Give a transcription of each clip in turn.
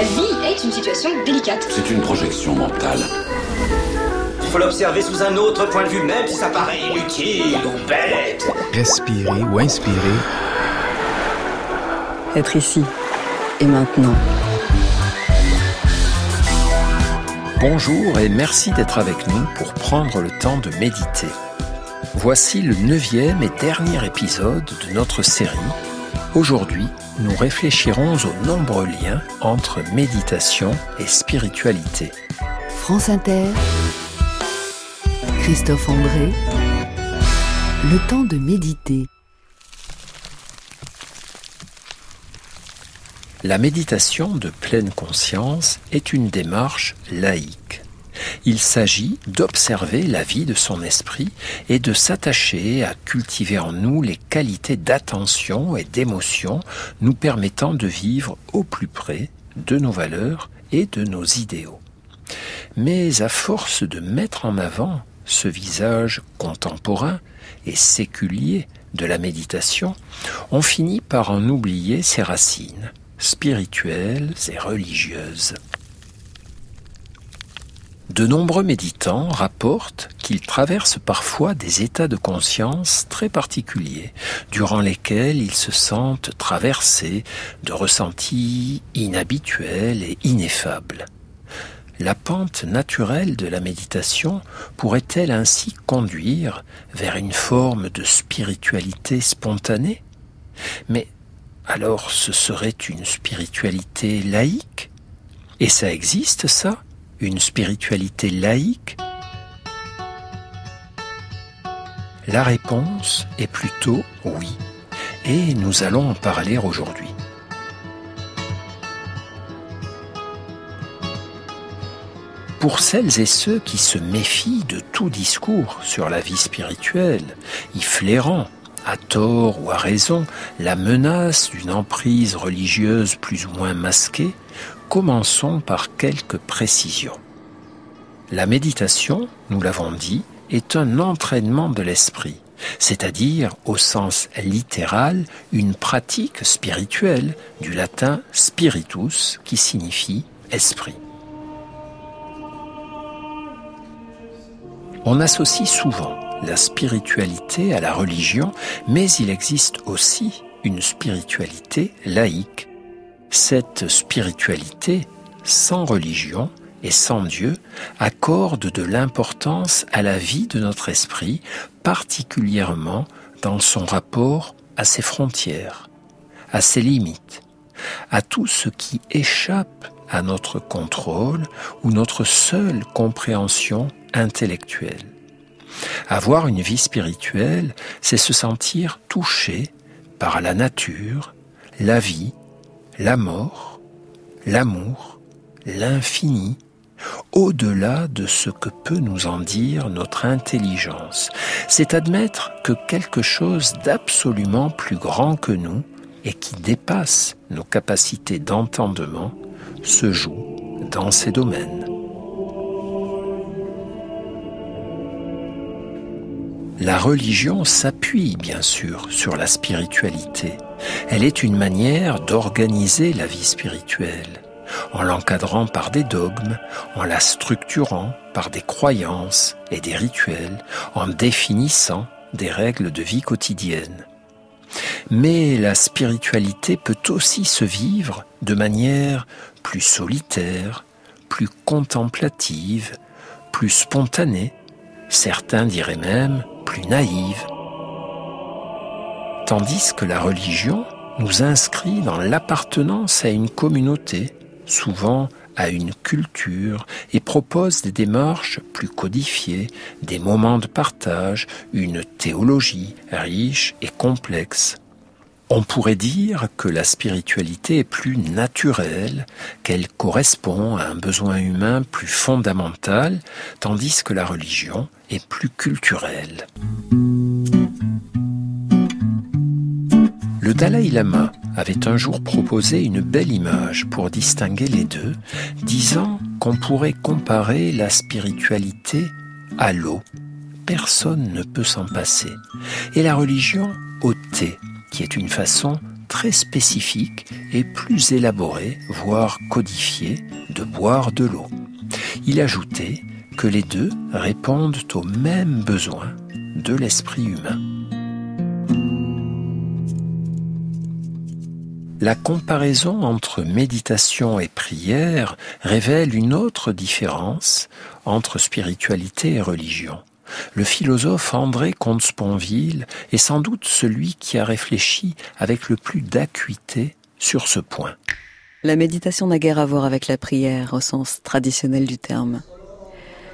La vie est une situation délicate. C'est une projection mentale. Il faut l'observer sous un autre point de vue, même si ça paraît inutile ou bête. Respirer ou inspirer. Être ici et maintenant. Bonjour et merci d'être avec nous pour prendre le temps de méditer. Voici le neuvième et dernier épisode de notre série. Aujourd'hui, nous réfléchirons aux nombreux liens entre méditation et spiritualité. France Inter, Christophe André, le temps de méditer. La méditation de pleine conscience est une démarche laïque. Il s'agit d'observer la vie de son esprit et de s'attacher à cultiver en nous les qualités d'attention et d'émotion nous permettant de vivre au plus près de nos valeurs et de nos idéaux. Mais à force de mettre en avant ce visage contemporain et séculier de la méditation, on finit par en oublier ses racines spirituelles et religieuses. De nombreux méditants rapportent qu'ils traversent parfois des états de conscience très particuliers, durant lesquels ils se sentent traversés de ressentis inhabituels et ineffables. La pente naturelle de la méditation pourrait-elle ainsi conduire vers une forme de spiritualité spontanée? Mais alors ce serait une spiritualité laïque? Et ça existe ça? Une spiritualité laïque La réponse est plutôt oui, et nous allons en parler aujourd'hui. Pour celles et ceux qui se méfient de tout discours sur la vie spirituelle, y flairant, à tort ou à raison, la menace d'une emprise religieuse plus ou moins masquée, Commençons par quelques précisions. La méditation, nous l'avons dit, est un entraînement de l'esprit, c'est-à-dire au sens littéral une pratique spirituelle du latin spiritus qui signifie esprit. On associe souvent la spiritualité à la religion, mais il existe aussi une spiritualité laïque cette spiritualité, sans religion et sans Dieu, accorde de l'importance à la vie de notre esprit, particulièrement dans son rapport à ses frontières, à ses limites, à tout ce qui échappe à notre contrôle ou notre seule compréhension intellectuelle. Avoir une vie spirituelle, c'est se sentir touché par la nature, la vie, la mort, l'amour, l'infini, au-delà de ce que peut nous en dire notre intelligence. C'est admettre que quelque chose d'absolument plus grand que nous et qui dépasse nos capacités d'entendement se joue dans ces domaines. La religion s'appuie bien sûr sur la spiritualité. Elle est une manière d'organiser la vie spirituelle, en l'encadrant par des dogmes, en la structurant par des croyances et des rituels, en définissant des règles de vie quotidienne. Mais la spiritualité peut aussi se vivre de manière plus solitaire, plus contemplative, plus spontanée, certains diraient même plus naïve. Tandis que la religion nous inscrit dans l'appartenance à une communauté, souvent à une culture, et propose des démarches plus codifiées, des moments de partage, une théologie riche et complexe. On pourrait dire que la spiritualité est plus naturelle, qu'elle correspond à un besoin humain plus fondamental, tandis que la religion est plus culturelle. Le Dalai Lama avait un jour proposé une belle image pour distinguer les deux, disant qu'on pourrait comparer la spiritualité à l'eau. Personne ne peut s'en passer. Et la religion au thé qui est une façon très spécifique et plus élaboré, voire codifié, de boire de l'eau. Il ajoutait que les deux répondent aux mêmes besoins de l'esprit humain. La comparaison entre méditation et prière révèle une autre différence entre spiritualité et religion. Le philosophe André Comte-Sponville est sans doute celui qui a réfléchi avec le plus d'acuité sur ce point. La méditation n'a guère à voir avec la prière au sens traditionnel du terme.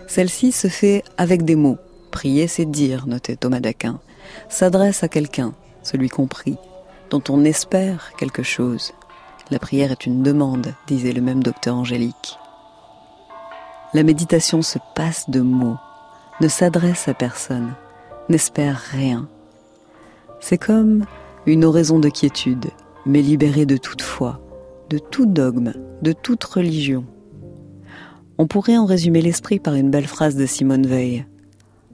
Celle-ci se fait avec des mots. Prier, c'est dire, notait Thomas d'Aquin. S'adresse à quelqu'un, celui compris, dont on espère quelque chose. La prière est une demande, disait le même docteur Angélique. La méditation se passe de mots, ne s'adresse à personne, n'espère rien. C'est comme une oraison de quiétude, mais libérée de toute foi, de tout dogme, de toute religion. On pourrait en résumer l'esprit par une belle phrase de Simone Veil.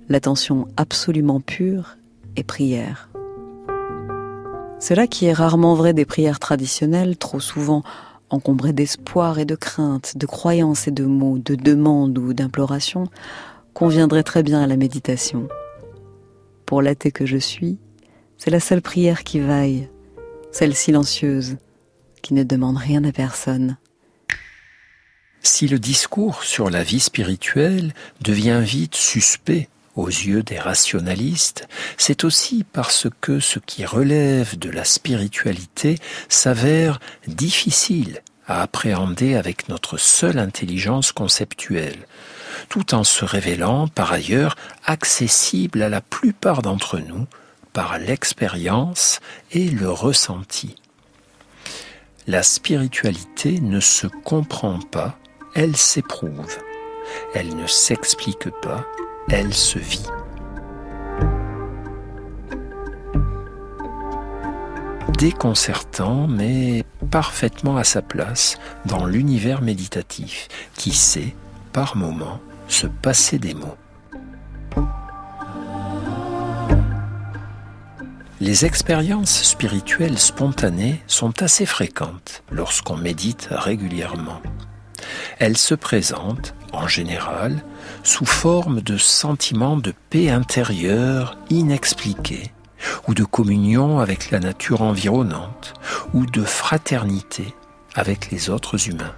L'attention absolument pure est prière. Cela qui est rarement vrai des prières traditionnelles, trop souvent encombrées d'espoir et de crainte, de croyances et de mots, de demandes ou d'implorations, conviendrait très bien à la méditation. Pour l'athée que je suis, c'est la seule prière qui vaille, celle silencieuse, qui ne demande rien à personne. Si le discours sur la vie spirituelle devient vite suspect aux yeux des rationalistes, c'est aussi parce que ce qui relève de la spiritualité s'avère difficile à appréhender avec notre seule intelligence conceptuelle, tout en se révélant par ailleurs accessible à la plupart d'entre nous par l'expérience et le ressenti. La spiritualité ne se comprend pas, elle s'éprouve. Elle ne s'explique pas, elle se vit. Déconcertant, mais parfaitement à sa place dans l'univers méditatif, qui sait, par moments, se passer des mots. Les expériences spirituelles spontanées sont assez fréquentes lorsqu'on médite régulièrement. Elles se présentent, en général, sous forme de sentiments de paix intérieure inexpliqués, ou de communion avec la nature environnante, ou de fraternité avec les autres humains.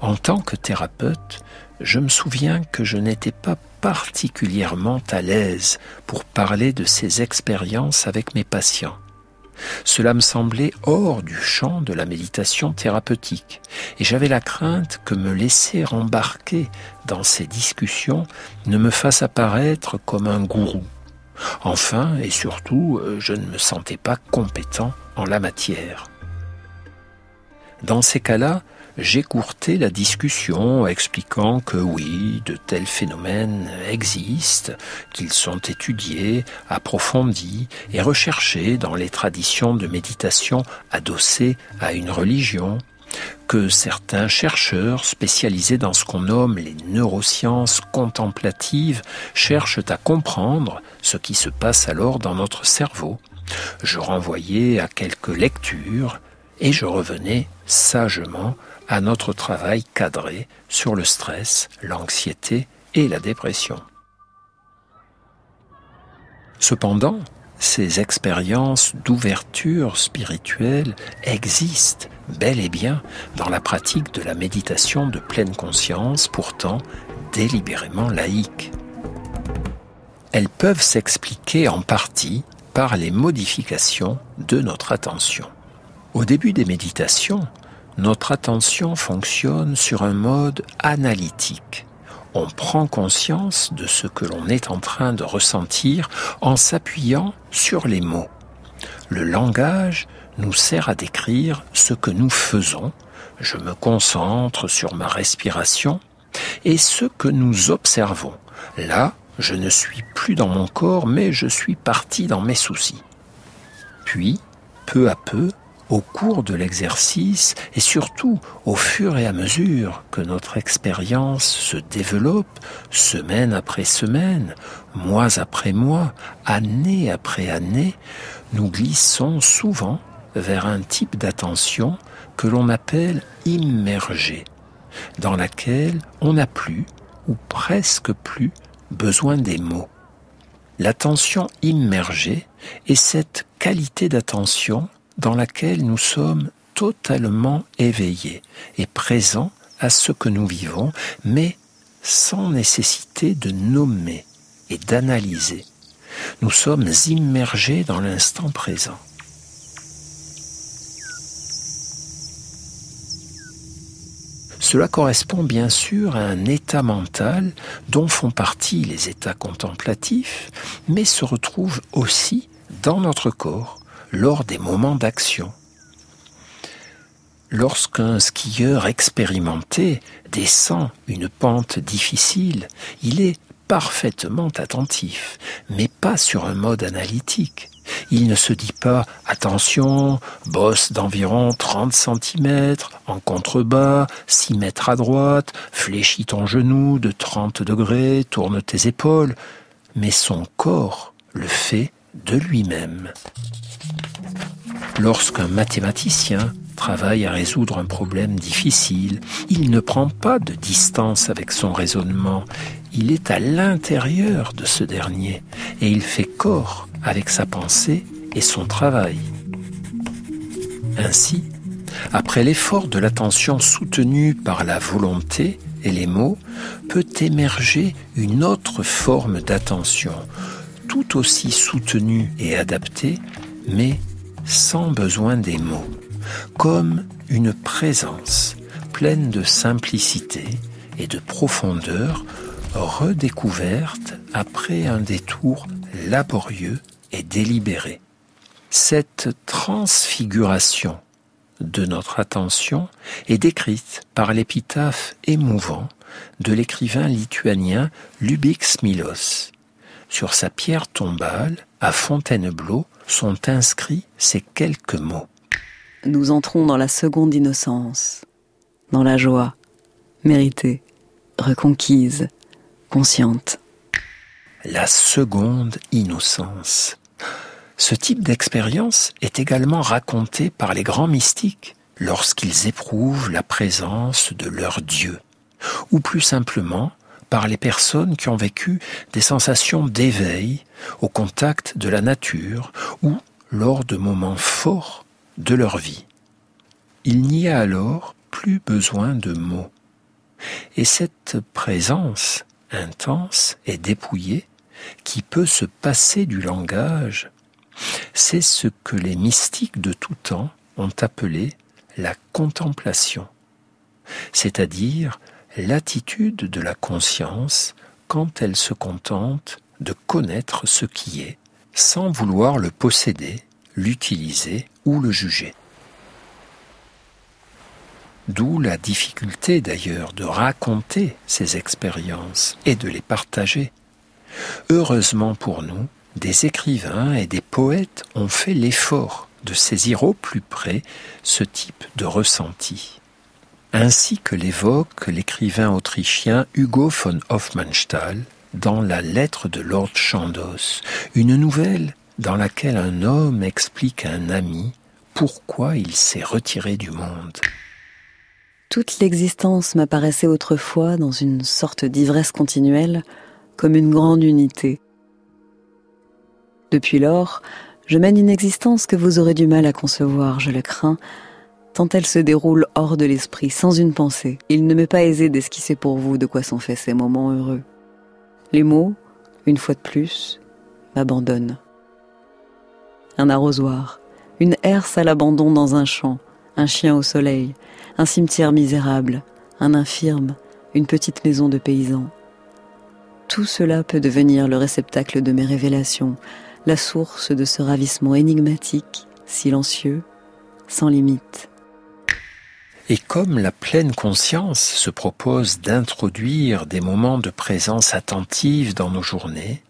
En tant que thérapeute, je me souviens que je n'étais pas particulièrement à l'aise pour parler de ces expériences avec mes patients. Cela me semblait hors du champ de la méditation thérapeutique, et j'avais la crainte que me laisser embarquer dans ces discussions ne me fasse apparaître comme un gourou. Enfin, et surtout, je ne me sentais pas compétent en la matière. Dans ces cas-là, j'écourtais la discussion expliquant que oui, de tels phénomènes existent, qu'ils sont étudiés, approfondis et recherchés dans les traditions de méditation adossées à une religion, que certains chercheurs spécialisés dans ce qu'on nomme les neurosciences contemplatives cherchent à comprendre ce qui se passe alors dans notre cerveau. Je renvoyais à quelques lectures et je revenais sagement à notre travail cadré sur le stress, l'anxiété et la dépression. Cependant, ces expériences d'ouverture spirituelle existent bel et bien dans la pratique de la méditation de pleine conscience, pourtant délibérément laïque. Elles peuvent s'expliquer en partie par les modifications de notre attention. Au début des méditations, notre attention fonctionne sur un mode analytique. On prend conscience de ce que l'on est en train de ressentir en s'appuyant sur les mots. Le langage nous sert à décrire ce que nous faisons. Je me concentre sur ma respiration et ce que nous observons. Là, je ne suis plus dans mon corps, mais je suis parti dans mes soucis. Puis, peu à peu, au cours de l'exercice et surtout au fur et à mesure que notre expérience se développe, semaine après semaine, mois après mois, année après année, nous glissons souvent vers un type d'attention que l'on appelle immergée, dans laquelle on n'a plus, ou presque plus, besoin des mots. L'attention immergée est cette qualité d'attention dans laquelle nous sommes totalement éveillés et présents à ce que nous vivons, mais sans nécessité de nommer et d'analyser. Nous sommes immergés dans l'instant présent. Cela correspond bien sûr à un état mental dont font partie les états contemplatifs, mais se retrouve aussi dans notre corps lors des moments d'action. Lorsqu'un skieur expérimenté descend une pente difficile, il est parfaitement attentif, mais pas sur un mode analytique. Il ne se dit pas attention, bosse d'environ 30 cm, en contrebas, 6 mètres à droite, fléchis ton genou de 30 degrés, tourne tes épaules, mais son corps le fait de lui-même. Lorsqu'un mathématicien travaille à résoudre un problème difficile, il ne prend pas de distance avec son raisonnement, il est à l'intérieur de ce dernier et il fait corps avec sa pensée et son travail. Ainsi, après l'effort de l'attention soutenue par la volonté et les mots, peut émerger une autre forme d'attention, tout aussi soutenue et adaptée, mais sans besoin des mots, comme une présence pleine de simplicité et de profondeur redécouverte après un détour laborieux et délibéré. Cette transfiguration de notre attention est décrite par l'épitaphe émouvant de l'écrivain lituanien Lubix Milos. Sur sa pierre tombale, à Fontainebleau, sont inscrits ces quelques mots. Nous entrons dans la seconde innocence, dans la joie, méritée, reconquise, consciente. La seconde innocence. Ce type d'expérience est également raconté par les grands mystiques lorsqu'ils éprouvent la présence de leur Dieu, ou plus simplement par les personnes qui ont vécu des sensations d'éveil au contact de la nature ou lors de moments forts de leur vie. Il n'y a alors plus besoin de mots. Et cette présence intense et dépouillée qui peut se passer du langage, c'est ce que les mystiques de tout temps ont appelé la contemplation, c'est-à-dire l'attitude de la conscience quand elle se contente de connaître ce qui est, sans vouloir le posséder, l'utiliser ou le juger. D'où la difficulté d'ailleurs de raconter ces expériences et de les partager. Heureusement pour nous, des écrivains et des poètes ont fait l'effort de saisir au plus près ce type de ressenti. Ainsi que l'évoque l'écrivain autrichien Hugo von Hofmannsthal dans La lettre de Lord Chandos, une nouvelle dans laquelle un homme explique à un ami pourquoi il s'est retiré du monde. Toute l'existence m'apparaissait autrefois dans une sorte d'ivresse continuelle, comme une grande unité. Depuis lors, je mène une existence que vous aurez du mal à concevoir, je le crains, tant elle se déroule hors de l'esprit, sans une pensée. Il ne m'est pas aisé d'esquisser pour vous de quoi sont faits ces moments heureux. Les mots, une fois de plus, m'abandonnent. Un arrosoir, une herse à l'abandon dans un champ, un chien au soleil, un cimetière misérable, un infirme, une petite maison de paysans. Tout cela peut devenir le réceptacle de mes révélations, la source de ce ravissement énigmatique, silencieux, sans limite. Et comme la pleine conscience se propose d'introduire des moments de présence attentive dans nos journées,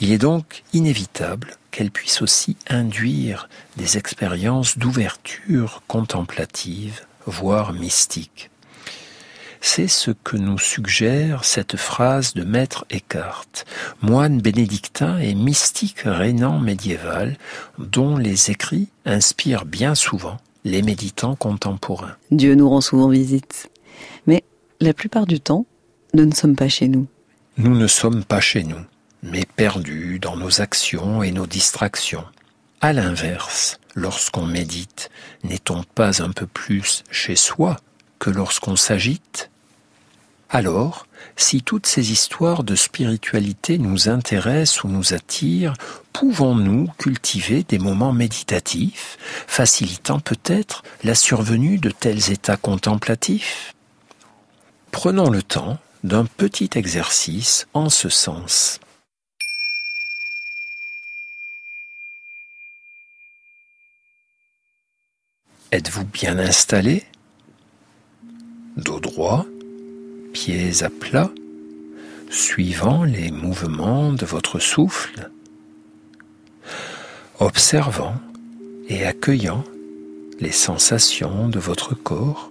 Il est donc inévitable qu'elle puisse aussi induire des expériences d'ouverture contemplative, voire mystique. C'est ce que nous suggère cette phrase de Maître Eckhart, moine bénédictin et mystique rénan médiéval, dont les écrits inspirent bien souvent les méditants contemporains. Dieu nous rend souvent visite, mais la plupart du temps, nous ne sommes pas chez nous. Nous ne sommes pas chez nous, mais perdus dans nos actions et nos distractions. À l'inverse, lorsqu'on médite, n'est-on pas un peu plus chez soi que lorsqu'on s'agite? Alors, si toutes ces histoires de spiritualité nous intéressent ou nous attirent, pouvons-nous cultiver des moments méditatifs, facilitant peut-être la survenue de tels états contemplatifs? Prenons le temps d'un petit exercice en ce sens. Êtes-vous bien installé? Dos droit, pieds à plat, suivant les mouvements de votre souffle, observant et accueillant les sensations de votre corps,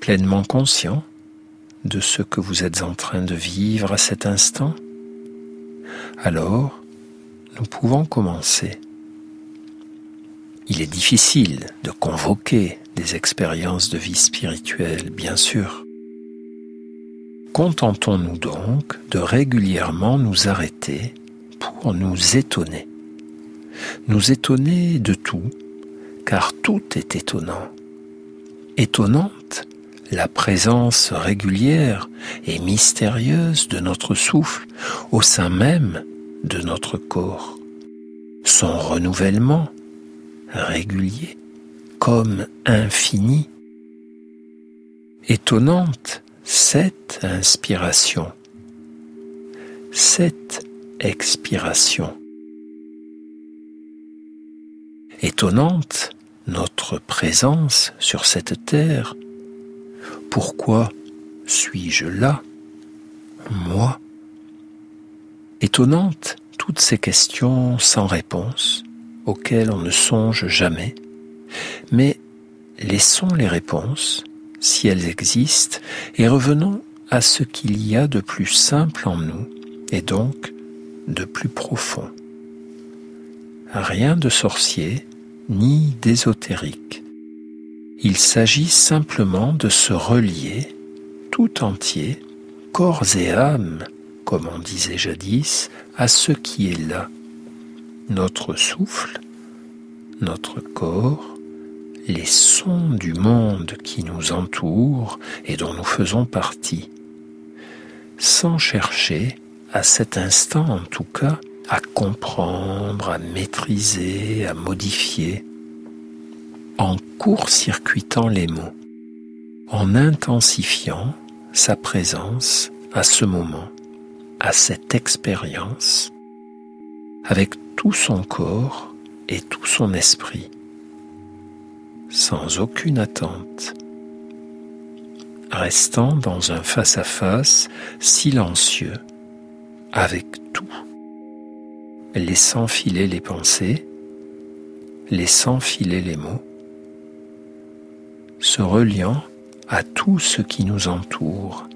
pleinement conscient de ce que vous êtes en train de vivre à cet instant, alors nous pouvons commencer. Il est difficile de convoquer des expériences de vie spirituelle, bien sûr. Contentons-nous donc de régulièrement nous arrêter pour nous étonner. Nous étonner de tout, car tout est étonnant. Étonnante la présence régulière et mystérieuse de notre souffle au sein même de notre corps. Son renouvellement régulier, comme infini. Étonnante cette inspiration, cette expiration. Étonnante notre présence sur cette terre. Pourquoi suis-je là, moi? Étonnante toutes ces questions sans réponse auxquelles on ne songe jamais, mais laissons les réponses, si elles existent, et revenons à ce qu'il y a de plus simple en nous, et donc de plus profond. Rien de sorcier, ni d'ésotérique. Il s'agit simplement de se relier tout entier, corps et âme, comme on disait jadis, à ce qui est là, notre souffle, notre corps, les sons du monde qui nous entoure et dont nous faisons partie, sans chercher, à cet instant en tout cas, à comprendre, à maîtriser, à modifier, en court-circuitant les mots, en intensifiant sa présence à ce moment, à cette expérience, avec tout son corps et tout son esprit, sans aucune attente, restant dans un face-à-face silencieux avec tout, laissant filer les pensées, laissant filer les mots, se reliant à tout ce qui nous entoure,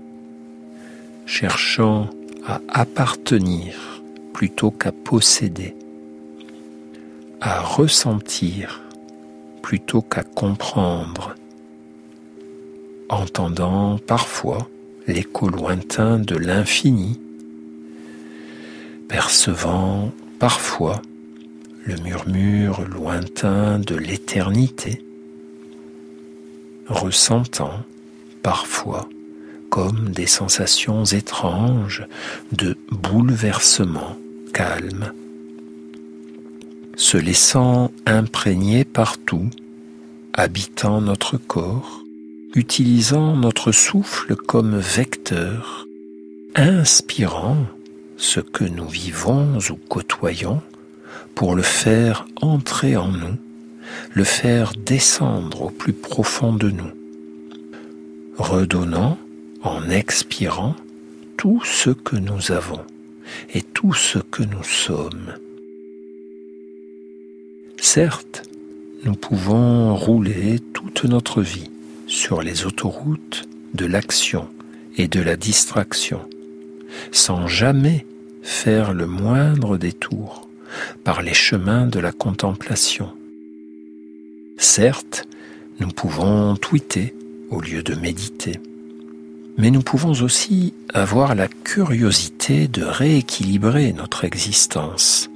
cherchant à appartenir plutôt qu'à posséder, à ressentir plutôt qu'à comprendre, entendant parfois l'écho lointain de l'infini, percevant parfois le murmure lointain de l'éternité, ressentant parfois comme des sensations étranges de bouleversement calme, se laissant imprégner partout, habitant notre corps, utilisant notre souffle comme vecteur, inspirant ce que nous vivons ou côtoyons pour le faire entrer en nous, le faire descendre au plus profond de nous, redonnant en expirant tout ce que nous avons, et tout ce que nous sommes. Certes, nous pouvons rouler toute notre vie sur les autoroutes de l'action et de la distraction, sans jamais faire le moindre détour par les chemins de la contemplation. Certes, nous pouvons tweeter au lieu de méditer, mais nous pouvons aussi avoir la curiosité de rééquilibrer notre existence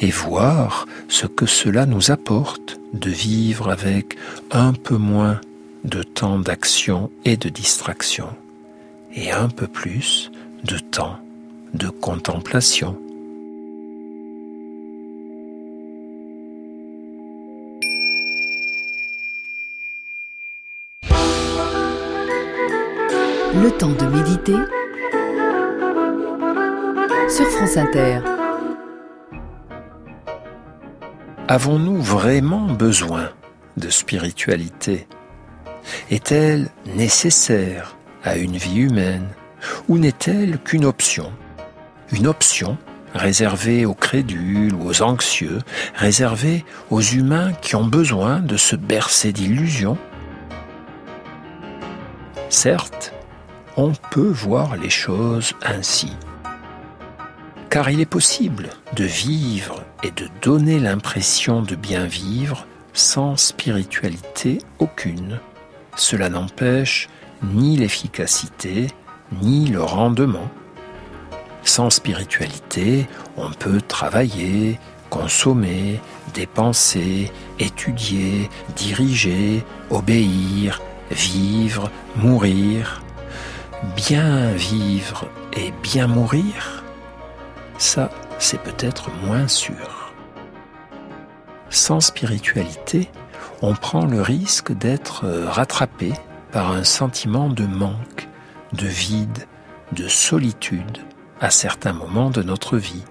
et voir ce que cela nous apporte de vivre avec un peu moins de temps d'action et de distraction et un peu plus de temps de contemplation. Le temps de méditer sur France Inter. Avons-nous vraiment besoin de spiritualité? Est-elle nécessaire à une vie humaine? Ou n'est-elle qu'une option? Une option réservée aux crédules ou aux anxieux, réservée aux humains qui ont besoin de se bercer d'illusions? Certes, on peut voir les choses ainsi. Car il est possible de vivre et de donner l'impression de bien vivre sans spiritualité aucune. Cela n'empêche ni l'efficacité, ni le rendement. Sans spiritualité, on peut travailler, consommer, dépenser, étudier, diriger, obéir, vivre, mourir bien vivre et bien mourir, ça, c'est peut-être moins sûr. Sans spiritualité, on prend le risque d'être rattrapé par un sentiment de manque, de vide, de solitude à certains moments de notre vie.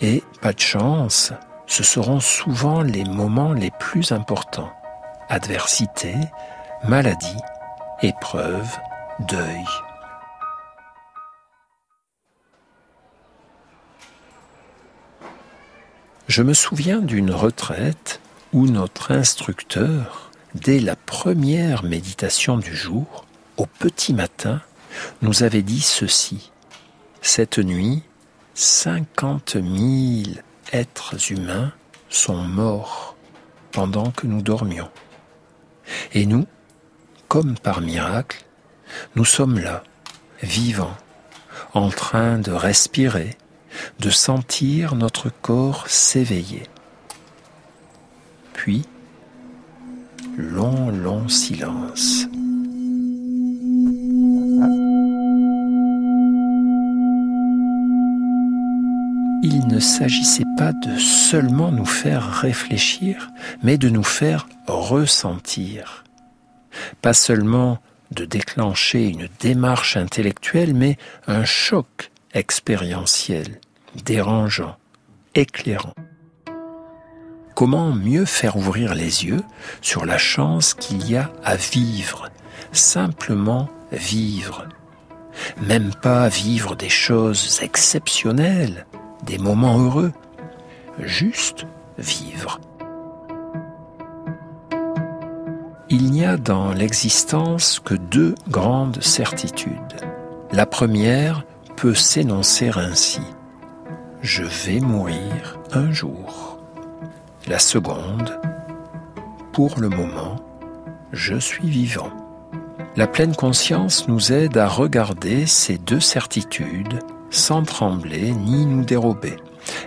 Et, pas de chance, ce seront souvent les moments les plus importants. Adversité, maladie, épreuve, deuil. Je me souviens d'une retraite où notre instructeur, dès la première méditation du jour, au petit matin, nous avait dit ceci. Cette nuit, cinquante mille êtres humains sont morts pendant que nous dormions. Et nous, comme par miracle, nous sommes là, vivants, en train de respirer, de sentir notre corps s'éveiller. Puis, long, long silence. Il ne s'agissait pas de seulement nous faire réfléchir, mais de nous faire ressentir. Pas seulement de déclencher une démarche intellectuelle, mais un choc expérientiel, dérangeant, éclairant. Comment mieux faire ouvrir les yeux sur la chance qu'il y a à vivre, simplement vivre? Même pas vivre des choses exceptionnelles, des moments heureux, juste vivre. Il n'y a dans l'existence que deux grandes certitudes. La première peut s'énoncer ainsi. Je vais mourir un jour. La seconde, pour le moment, je suis vivant. La pleine conscience nous aide à regarder ces deux certitudes sans trembler ni nous dérober.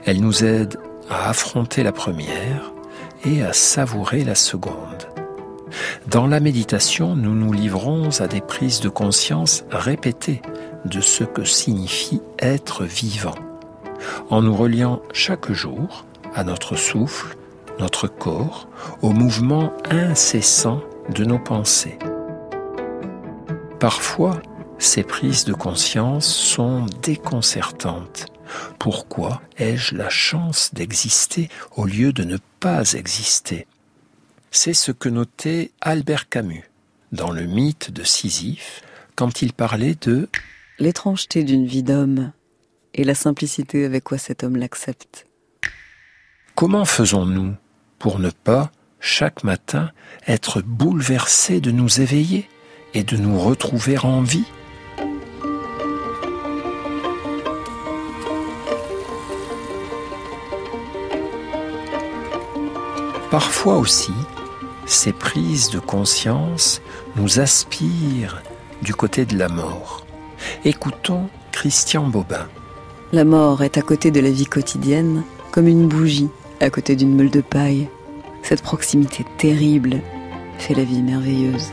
Elle nous aide à affronter la première et à savourer la seconde. Dans la méditation, nous nous livrons à des prises de conscience répétées de ce que signifie être vivant, en nous reliant chaque jour à notre souffle, notre corps, au mouvement incessant de nos pensées. Parfois, ces prises de conscience sont déconcertantes. Pourquoi ai-je la chance d'exister au lieu de ne pas exister? C'est ce que notait Albert Camus dans le mythe de Sisyphe quand il parlait de l'étrangeté d'une vie d'homme et la simplicité avec quoi cet homme l'accepte. Comment faisons-nous pour ne pas, chaque matin, être bouleversés de nous éveiller et de nous retrouver en vie? Parfois aussi, ces prises de conscience nous aspirent du côté de la mort. Écoutons Christian Bobin. La mort est à côté de la vie quotidienne comme une bougie à côté d'une meule de paille. Cette proximité terrible fait la vie merveilleuse.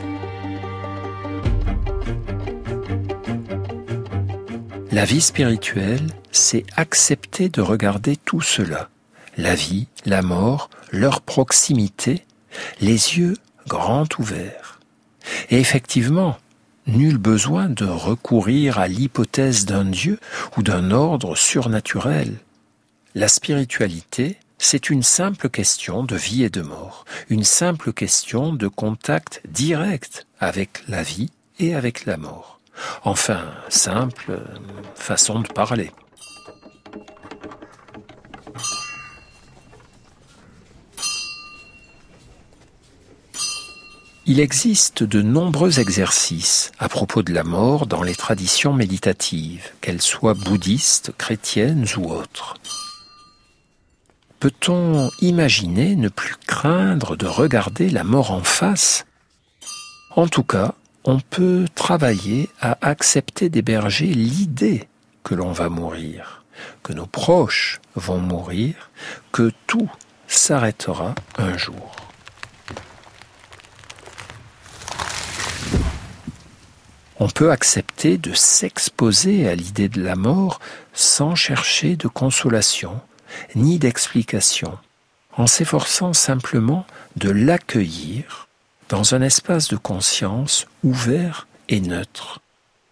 La vie spirituelle, c'est accepter de regarder tout cela. La vie, la mort, leur proximité, les yeux grands ouverts. Et effectivement, nul besoin de recourir à l'hypothèse d'un Dieu ou d'un ordre surnaturel. La spiritualité, c'est une simple question de vie et de mort, une simple question de contact direct avec la vie et avec la mort. Enfin, simple façon de parler. Il existe de nombreux exercices à propos de la mort dans les traditions méditatives, qu'elles soient bouddhistes, chrétiennes ou autres. Peut-on imaginer ne plus craindre de regarder la mort en face? En tout cas, on peut travailler à accepter d'héberger l'idée que l'on va mourir, que nos proches vont mourir, que tout s'arrêtera un jour. On peut accepter de s'exposer à l'idée de la mort sans chercher de consolation ni d'explication, en s'efforçant simplement de l'accueillir dans un espace de conscience ouvert et neutre,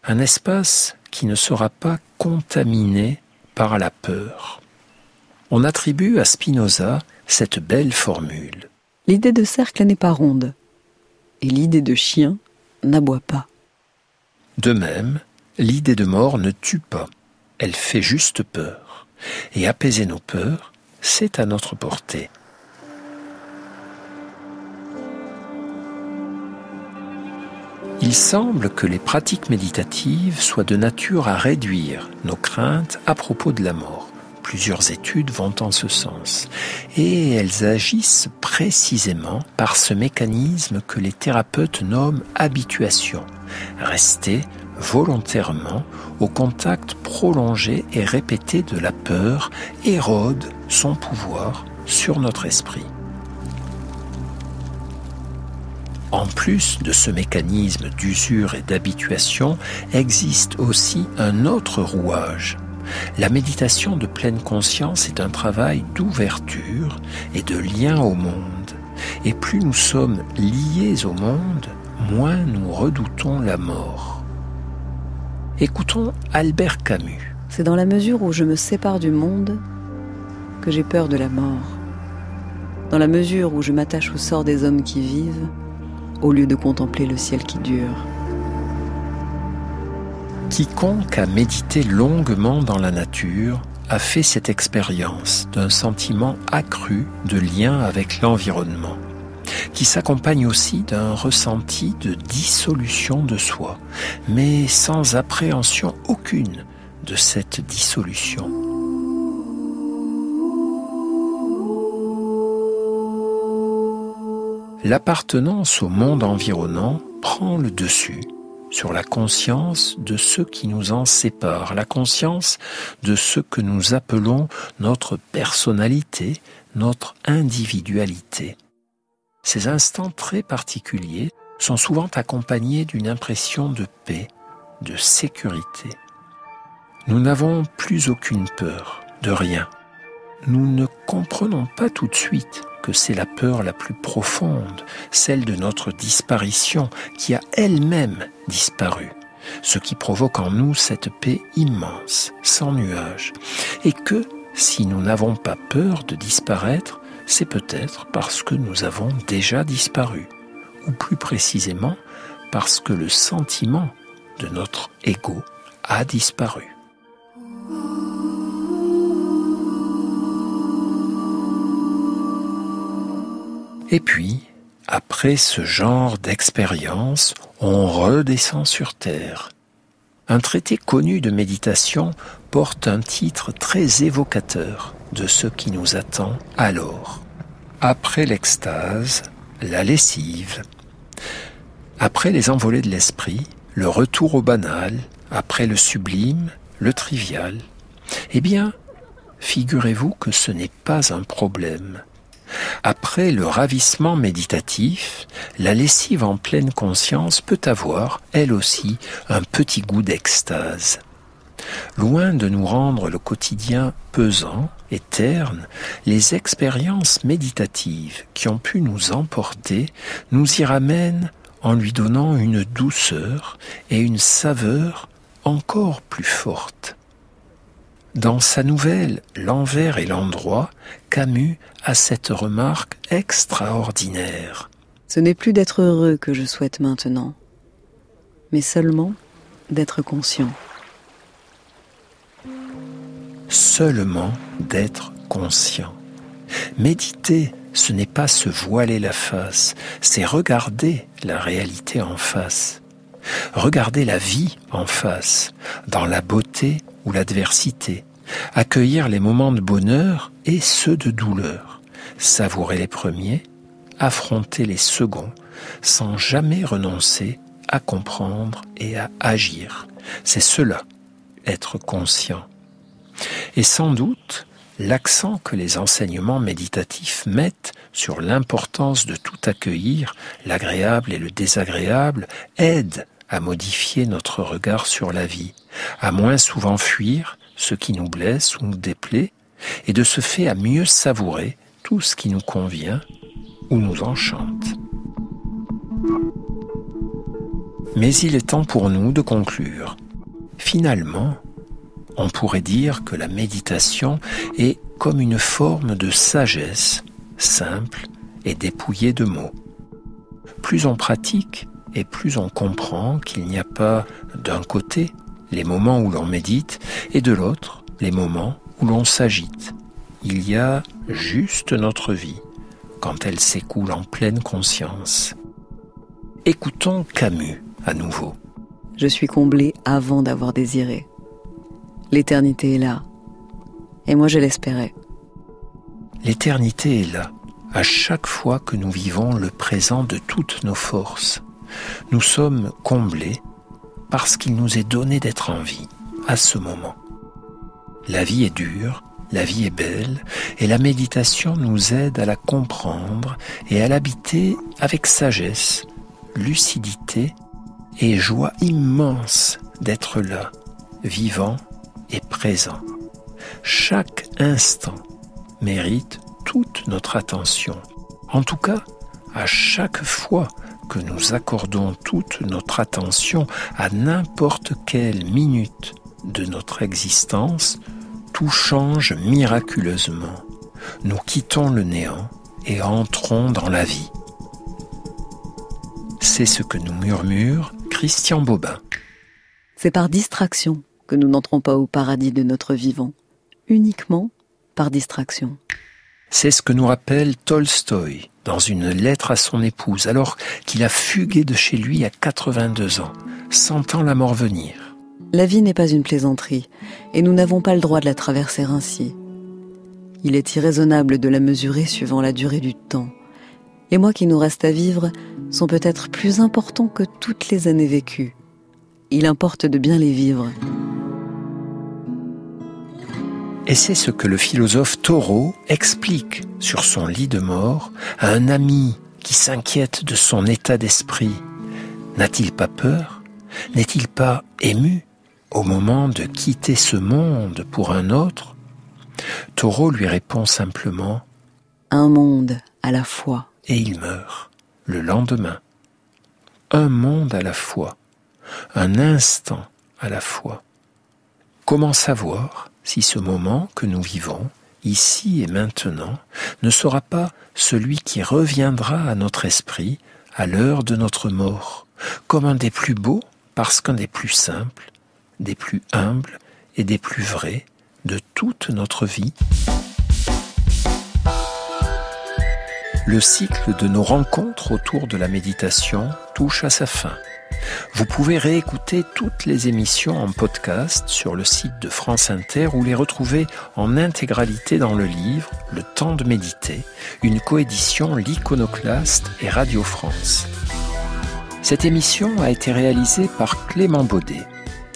un espace qui ne sera pas contaminé par la peur. On attribue à Spinoza cette belle formule. L'idée de cercle n'est pas ronde, et l'idée de chien n'aboie pas. De même, l'idée de mort ne tue pas, elle fait juste peur. Et apaiser nos peurs, c'est à notre portée. Il semble que les pratiques méditatives soient de nature à réduire nos craintes à propos de la mort. Plusieurs études vont en ce sens. Et elles agissent précisément par ce mécanisme que les thérapeutes nomment habituation. Rester volontairement au contact prolongé et répété de la peur érode son pouvoir sur notre esprit. En plus de ce mécanisme d'usure et d'habituation, existe aussi un autre rouage la méditation de pleine conscience est un travail d'ouverture et de lien au monde. Et plus nous sommes liés au monde, moins nous redoutons la mort. Écoutons Albert Camus. C'est dans la mesure où je me sépare du monde que j'ai peur de la mort. Dans la mesure où je m'attache au sort des hommes qui vivent, au lieu de contempler le ciel qui dure. Quiconque a médité longuement dans la nature a fait cette expérience d'un sentiment accru de lien avec l'environnement, qui s'accompagne aussi d'un ressenti de dissolution de soi, mais sans appréhension aucune de cette dissolution. L'appartenance au monde environnant prend le dessus sur la conscience de ce qui nous en sépare, la conscience de ce que nous appelons notre personnalité, notre individualité. Ces instants très particuliers sont souvent accompagnés d'une impression de paix, de sécurité. Nous n'avons plus aucune peur de rien. Nous ne comprenons pas tout de suite que c'est la peur la plus profonde, celle de notre disparition, qui a elle-même disparu, ce qui provoque en nous cette paix immense, sans nuage, et que, si nous n'avons pas peur de disparaître, c'est peut-être parce que nous avons déjà disparu, ou plus précisément parce que le sentiment de notre ego a disparu. Et puis, après ce genre d'expérience, on redescend sur Terre. Un traité connu de méditation porte un titre très évocateur de ce qui nous attend alors. Après l'extase, la lessive. Après les envolées de l'esprit, le retour au banal, après le sublime, le trivial. Eh bien, figurez-vous que ce n'est pas un problème. Après le ravissement méditatif, la lessive en pleine conscience peut avoir, elle aussi, un petit goût d'extase. Loin de nous rendre le quotidien pesant et terne, les expériences méditatives qui ont pu nous emporter nous y ramènent en lui donnant une douceur et une saveur encore plus forte. Dans sa nouvelle L'envers et l'endroit, Camus a cette remarque extraordinaire. Ce n'est plus d'être heureux que je souhaite maintenant, mais seulement d'être conscient. Seulement d'être conscient. Méditer, ce n'est pas se voiler la face, c'est regarder la réalité en face. Regarder la vie en face, dans la beauté ou l'adversité, accueillir les moments de bonheur et ceux de douleur, savourer les premiers, affronter les seconds, sans jamais renoncer à comprendre et à agir. C'est cela, être conscient. Et sans doute, l'accent que les enseignements méditatifs mettent sur l'importance de tout accueillir, l'agréable et le désagréable, aide à modifier notre regard sur la vie, à moins souvent fuir ce qui nous blesse ou nous déplaît, et de ce fait à mieux savourer tout ce qui nous convient ou nous enchante. Mais il est temps pour nous de conclure. Finalement, on pourrait dire que la méditation est comme une forme de sagesse simple et dépouillée de mots. Plus on pratique, et plus on comprend qu'il n'y a pas d'un côté les moments où l'on médite et de l'autre les moments où l'on s'agite. Il y a juste notre vie quand elle s'écoule en pleine conscience. Écoutons Camus à nouveau. Je suis comblé avant d'avoir désiré. L'éternité est là. Et moi je l'espérais. L'éternité est là, à chaque fois que nous vivons le présent de toutes nos forces nous sommes comblés parce qu'il nous est donné d'être en vie à ce moment. La vie est dure, la vie est belle, et la méditation nous aide à la comprendre et à l'habiter avec sagesse, lucidité et joie immense d'être là, vivant et présent. Chaque instant mérite toute notre attention. En tout cas, à chaque fois que nous accordons toute notre attention à n'importe quelle minute de notre existence, tout change miraculeusement. Nous quittons le néant et entrons dans la vie. C'est ce que nous murmure Christian Bobin. C'est par distraction que nous n'entrons pas au paradis de notre vivant, uniquement par distraction. C'est ce que nous rappelle Tolstoï dans une lettre à son épouse alors qu'il a fugué de chez lui à 82 ans, sentant la mort venir. La vie n'est pas une plaisanterie et nous n'avons pas le droit de la traverser ainsi. Il est irraisonnable de la mesurer suivant la durée du temps. Les mois qui nous restent à vivre sont peut-être plus importants que toutes les années vécues. Il importe de bien les vivre. Et c'est ce que le philosophe Thoreau explique sur son lit de mort à un ami qui s'inquiète de son état d'esprit. N'a-t-il pas peur? N'est-il pas ému au moment de quitter ce monde pour un autre? Thoreau lui répond simplement Un monde à la fois. Et il meurt le lendemain. Un monde à la fois, un instant à la fois. Comment savoir si ce moment que nous vivons, ici et maintenant, ne sera pas celui qui reviendra à notre esprit à l'heure de notre mort, comme un des plus beaux, parce qu'un des plus simples, des plus humbles et des plus vrais de toute notre vie le cycle de nos rencontres autour de la méditation touche à sa fin. Vous pouvez réécouter toutes les émissions en podcast sur le site de France Inter ou les retrouver en intégralité dans le livre Le temps de méditer, une coédition L'Iconoclaste et Radio France. Cette émission a été réalisée par Clément Baudet.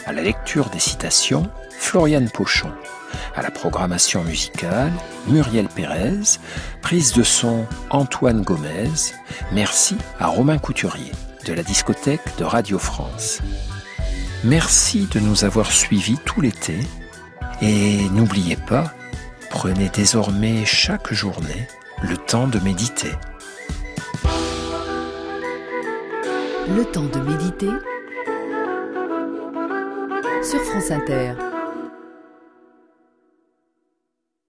À la lecture des citations, Floriane Pochon. À la programmation musicale, Muriel Pérez. Prise de son, Antoine Gomez. Merci à Romain Couturier de la discothèque de Radio France. Merci de nous avoir suivis tout l'été et n'oubliez pas, prenez désormais chaque journée le temps de méditer. Le temps de méditer sur France Inter.